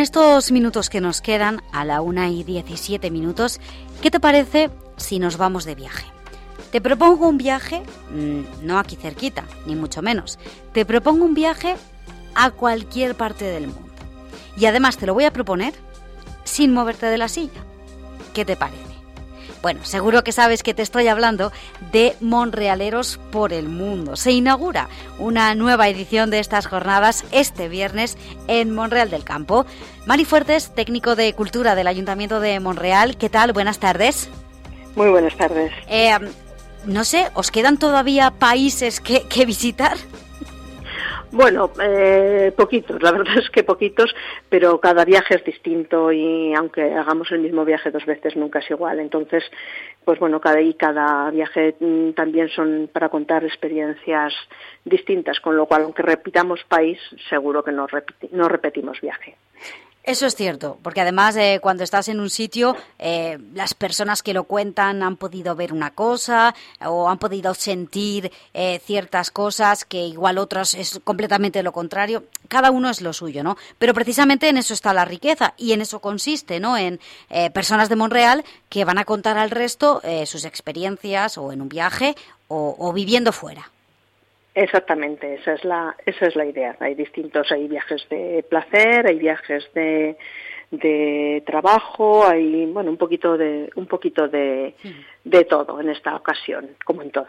estos minutos que nos quedan, a la una y 17 minutos, ¿qué te parece si nos vamos de viaje? Te propongo un viaje, mm, no aquí cerquita, ni mucho menos. Te propongo un viaje a cualquier parte del mundo. Y además te lo voy a proponer sin moverte de la silla. ¿Qué te parece? Bueno, seguro que sabes que te estoy hablando de Monrealeros por el Mundo. Se inaugura una nueva edición de estas jornadas este viernes en Monreal del Campo. Mari Fuertes, técnico de Cultura del Ayuntamiento de Monreal, ¿qué tal? Buenas tardes. Muy buenas tardes. Eh, no sé, ¿os quedan todavía países que, que visitar? Bueno, eh, poquitos, la verdad es que poquitos, pero cada viaje es distinto y aunque hagamos el mismo viaje dos veces nunca es igual. Entonces, pues bueno, cada y cada viaje mm, también son para contar experiencias distintas, con lo cual aunque repitamos país, seguro que no, no repetimos viaje. Eso es cierto, porque además eh, cuando estás en un sitio, eh, las personas que lo cuentan han podido ver una cosa o han podido sentir eh, ciertas cosas que igual otras es completamente lo contrario. Cada uno es lo suyo, ¿no? Pero precisamente en eso está la riqueza y en eso consiste, ¿no? En personas de Monreal que van a contar al resto sus experiencias o en un viaje o viviendo fuera. Exactamente, esa es la esa es la idea. Hay distintos, hay viajes de placer, hay viajes de, de trabajo, hay bueno un poquito de un poquito de, de todo en esta ocasión, como en todas.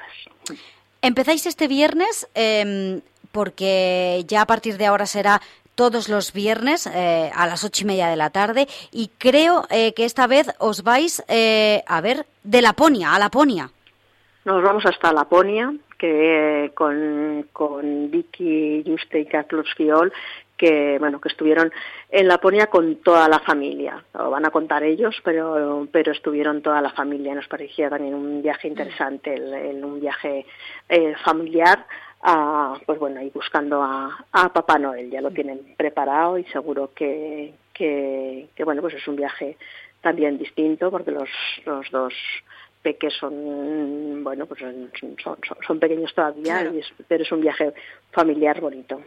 Empezáis este viernes eh, porque ya a partir de ahora será todos los viernes eh, a las ocho y media de la tarde y creo eh, que esta vez os vais eh, a ver de Laponia a Laponia. Nos vamos hasta Laponia, que con, con Vicky Juste y Carlos Fiol, que bueno que estuvieron en Laponia con toda la familia. Lo van a contar ellos, pero pero estuvieron toda la familia. Nos parecía también un viaje interesante, el, un viaje eh, familiar. A, pues bueno, y buscando a, a Papá Noel, ya lo tienen preparado y seguro que, que, que bueno, pues es un viaje también distinto porque los, los dos peques son, bueno, pues son, son, pequeños todavía, pero es un viaje familiar bonito.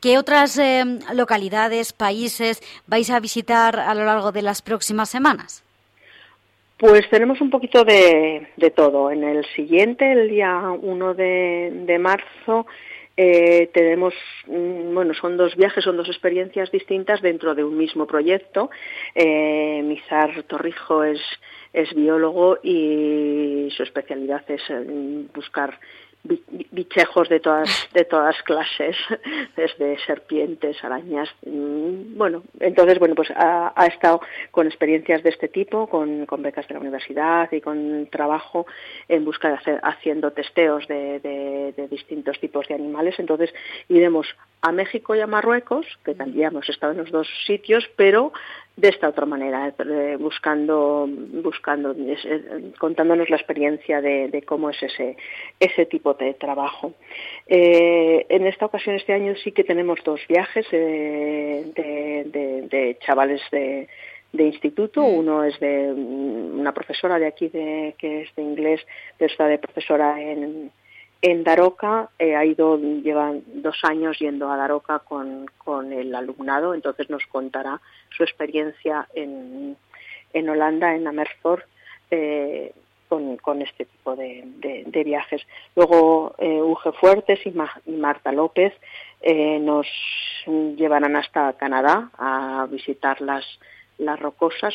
¿Qué otras eh, localidades, países vais a visitar a lo largo de las próximas semanas? Pues tenemos un poquito de, de todo. En el siguiente, el día 1 de, de marzo, eh, tenemos, mm, bueno, son dos viajes, son dos experiencias distintas dentro de un mismo proyecto. Eh, Mizar Torrijo es es biólogo y su especialidad es buscar bichejos de todas de todas clases desde serpientes arañas mm, bueno entonces bueno pues ha, estado con experiencias de este tipo con, con, becas de la universidad y con trabajo en busca de hacer haciendo testeos de, de, distintos tipos de animales. Entonces iremos a México y a Marruecos que también hemos estado en los dos sitios pero de esta otra manera, eh, buscando, buscando, eh, contándonos la experiencia de, cómo es ese, ese tipo de trabajo. Eh, en esta ocasión, este año, sí que tenemos dos viajes de, de, chavales de, de instituto. Mm. Uno es de una profesora de aquí, de, que es de inglés, pero está de profesora en, en Daroca eh, ha ido, lleva dos años yendo a Daroca con, con el alumnado, entonces nos contará su experiencia en, en Holanda, en Amersfoort, eh, con, con, este tipo de, de, viajes. Luego eh, Uge Fuertes y, y Marta López eh, nos llevarán hasta Canadá a visitar las, las rocosas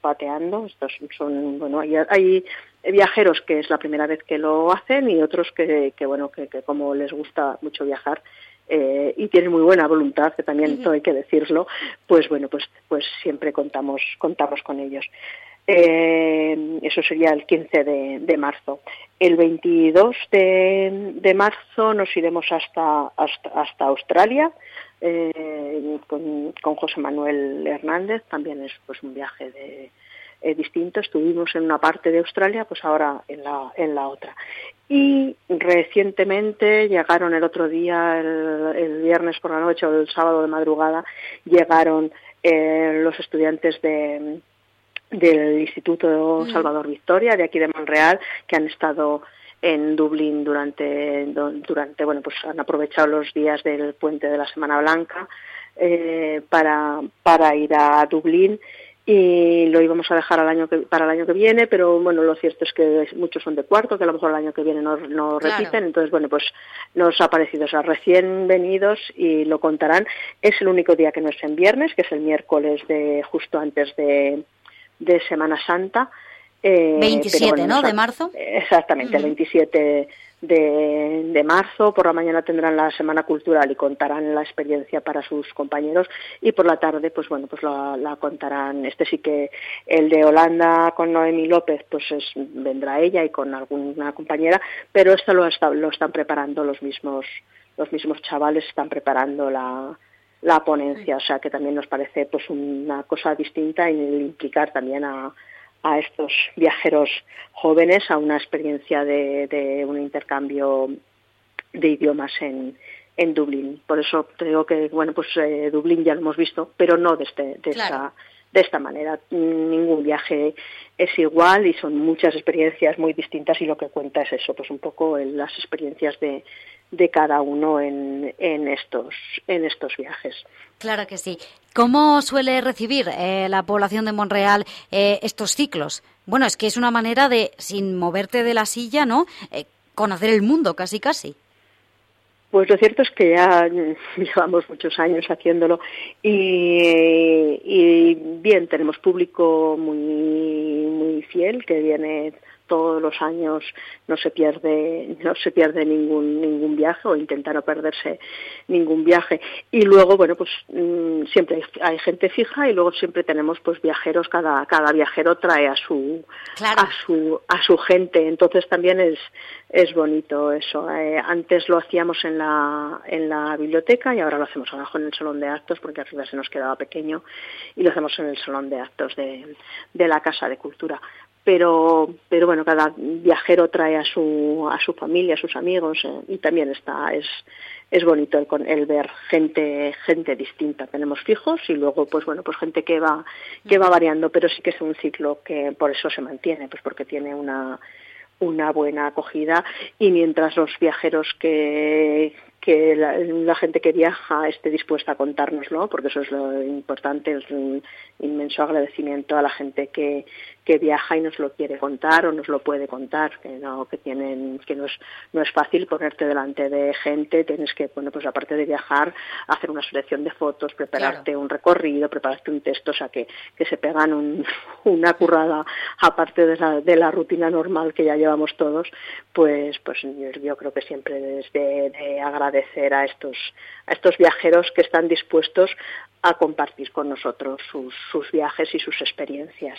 pateando. Estos son, bueno, hay, hay viajeros que es la primera vez que lo hacen y otros que, que bueno, que, que, como les gusta mucho viajar eh, y tienen muy buena voluntad, que también hay que decirlo, pues bueno, pues, pues siempre contamos, contamos con ellos. Eh, eso sería el 15 de, de, marzo. El 22 de, de marzo nos iremos hasta, hasta, hasta Australia eh, con, con José Manuel Hernández, también es pues un viaje de, eh, distinto. Estuvimos en una parte de Australia, pues ahora en la, en la otra. Y recientemente llegaron el otro día, el, viernes por la noche o el sábado de madrugada, llegaron eh, los estudiantes de, del Instituto mm. Salvador Victoria, de aquí de Monreal, que han estado en Dublín durante, durante, bueno, pues han aprovechado los días del puente de la Semana Blanca eh, para, para ir a Dublín y lo íbamos a dejar al año para el año que viene, pero bueno, lo cierto es que muchos son de cuarto, que a lo mejor el año que viene no, no repiten, entonces bueno, pues nos ha parecido, o sea, recién venidos y lo contarán. Es el único día que no es en viernes, que es el miércoles de justo antes de, de Semana Santa. Eh, 27, ¿no? De marzo. Exactamente, el 27 de, de, marzo. Por la mañana tendrán la Semana Cultural y contarán la experiencia para sus compañeros y por la tarde, pues bueno, pues la, contarán. Este sí que el de Holanda con Noemi López, pues es, vendrá ella y con alguna compañera, pero esto lo, lo están preparando los mismos los mismos chavales están preparando la, la ponencia, o sea que también nos parece pues una cosa distinta y implicar también a, a estos viajeros jóvenes a una experiencia de, un intercambio de idiomas en, en Dublín. Por eso creo que, bueno, pues eh, Dublín ya lo hemos visto, pero no de, este, de, esta, de esta manera. Ningún viaje es igual y son muchas experiencias muy distintas y lo que cuenta es eso, pues un poco las experiencias de, de cada uno en, en, estos, en estos viajes. Claro que sí. ¿Cómo suele recibir eh, la población de Monreal eh, estos ciclos? Bueno, es que es una manera de, sin moverte de la silla, ¿no? Eh, conocer el mundo, casi, casi. Pues lo cierto es que ya llevamos muchos años haciéndolo y, y bien, tenemos público muy, muy fiel que viene todos los años no se pierde no se pierde ningún ningún viaje o intenta no perderse ningún viaje. Y luego bueno pues mm, siempre hay, gente fija y luego siempre tenemos pues viajeros cada cada viajero trae a su a su a su gente. Entonces también es es bonito eso. Eh, antes lo hacíamos en la en la biblioteca y ahora lo hacemos abajo en el salón de actos porque arriba se nos quedaba pequeño y lo hacemos en el salón de actos de, de la casa de cultura pero pero bueno cada viajero trae a su a su familia a sus amigos eh, y también está es es bonito el, el ver gente gente distinta. Tenemos fijos y luego pues bueno pues gente que va que va variando pero sí que es un ciclo que por eso se mantiene pues porque tiene una una buena acogida. Y mientras los viajeros que, que la, gente que viaja esté dispuesta a contárnoslo, porque eso es lo importante, es un inmenso agradecimiento a la gente que, que viaja y nos lo quiere contar o nos lo puede contar, que no, que tienen, que no es, no es fácil ponerte delante de gente, tienes que, bueno, pues aparte de viajar, hacer una selección de fotos, prepararte un recorrido, prepararte un texto, o sea que, que se pegan un, una currada aparte de la, de la rutina normal que ya llevamos todos, pues, pues yo, creo que siempre es de, de agradecer a estos, a estos viajeros que están dispuestos a compartir con nosotros sus, sus viajes y sus experiencias.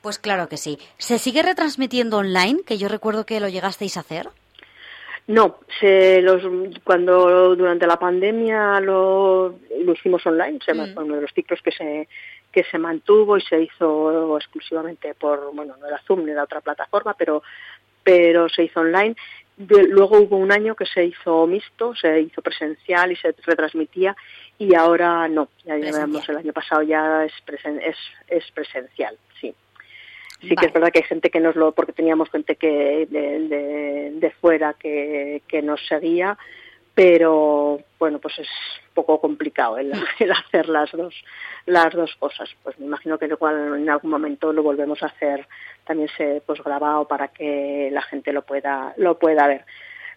Pues claro que sí. ¿Se sigue retransmitiendo online? Que yo recuerdo que lo llegasteis a hacer. No, se los, cuando durante la pandemia lo, lo hicimos online, se, mm. uno de los ciclos que se que se mantuvo y se hizo exclusivamente por, bueno, no era Zoom ni era otra plataforma, pero pero se hizo online. Luego hubo un año que se hizo mixto, se hizo presencial y se retransmitía y ahora no, ya llevamos el año pasado ya es, es, es presencial, sí. Sí que es verdad que hay gente que nos lo, porque teníamos gente que de, de, fuera que, que nos seguía, pero bueno, pues es un poco complicado el, hacer las dos, las dos cosas. Pues me imagino que igual en algún momento lo volvemos a hacer también se pues grabado para que la gente lo pueda, lo pueda ver.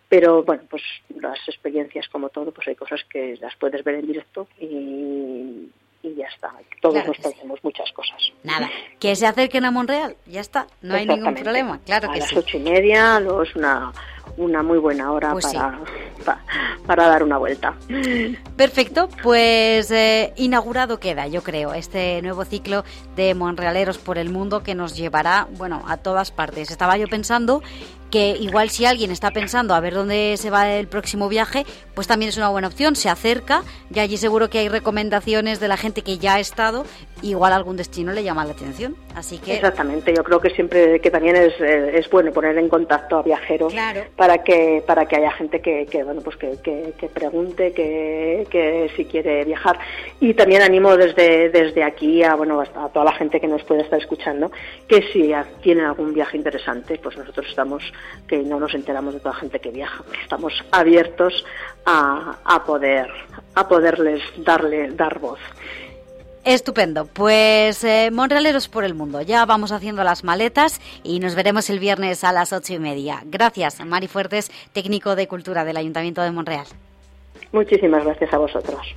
Pero bueno, pues las experiencias como todo, pues hay cosas que las puedes ver en directo y, y ya está. Todos nos perdemos muchas cosas. Nada, que se acerquen a Monreal, ya está, no hay ningún problema, claro a que las ocho y media, luego es una, una muy buena hora pues para, para, dar una vuelta. Perfecto, pues eh, inaugurado queda, yo creo, este nuevo ciclo de Monrealeros por el mundo que nos llevará, bueno, a todas partes. Estaba yo pensando que igual si alguien está pensando a ver dónde se va el próximo viaje, pues también es una buena opción, se acerca y allí seguro que hay recomendaciones de la gente que ya ha estado, igual algún destino le llama la atención. Así que Exactamente, yo creo que siempre que también es, eh, es bueno poner en contacto a viajeros para que para que haya gente que, que bueno, pues que, que, pregunte que, que si quiere viajar y también animo desde desde aquí a bueno, a toda la gente que nos puede estar escuchando que si tienen algún viaje interesante, pues nosotros estamos que no nos enteramos de toda la gente que viaja. Estamos abiertos a, a poder a poderles darle dar voz. Estupendo. Pues eh, Monrealeros por el mundo. Ya vamos haciendo las maletas y nos veremos el viernes a las ocho y media. Gracias, Mari Fuertes, técnico de Cultura del Ayuntamiento de Monreal. Muchísimas gracias a vosotros.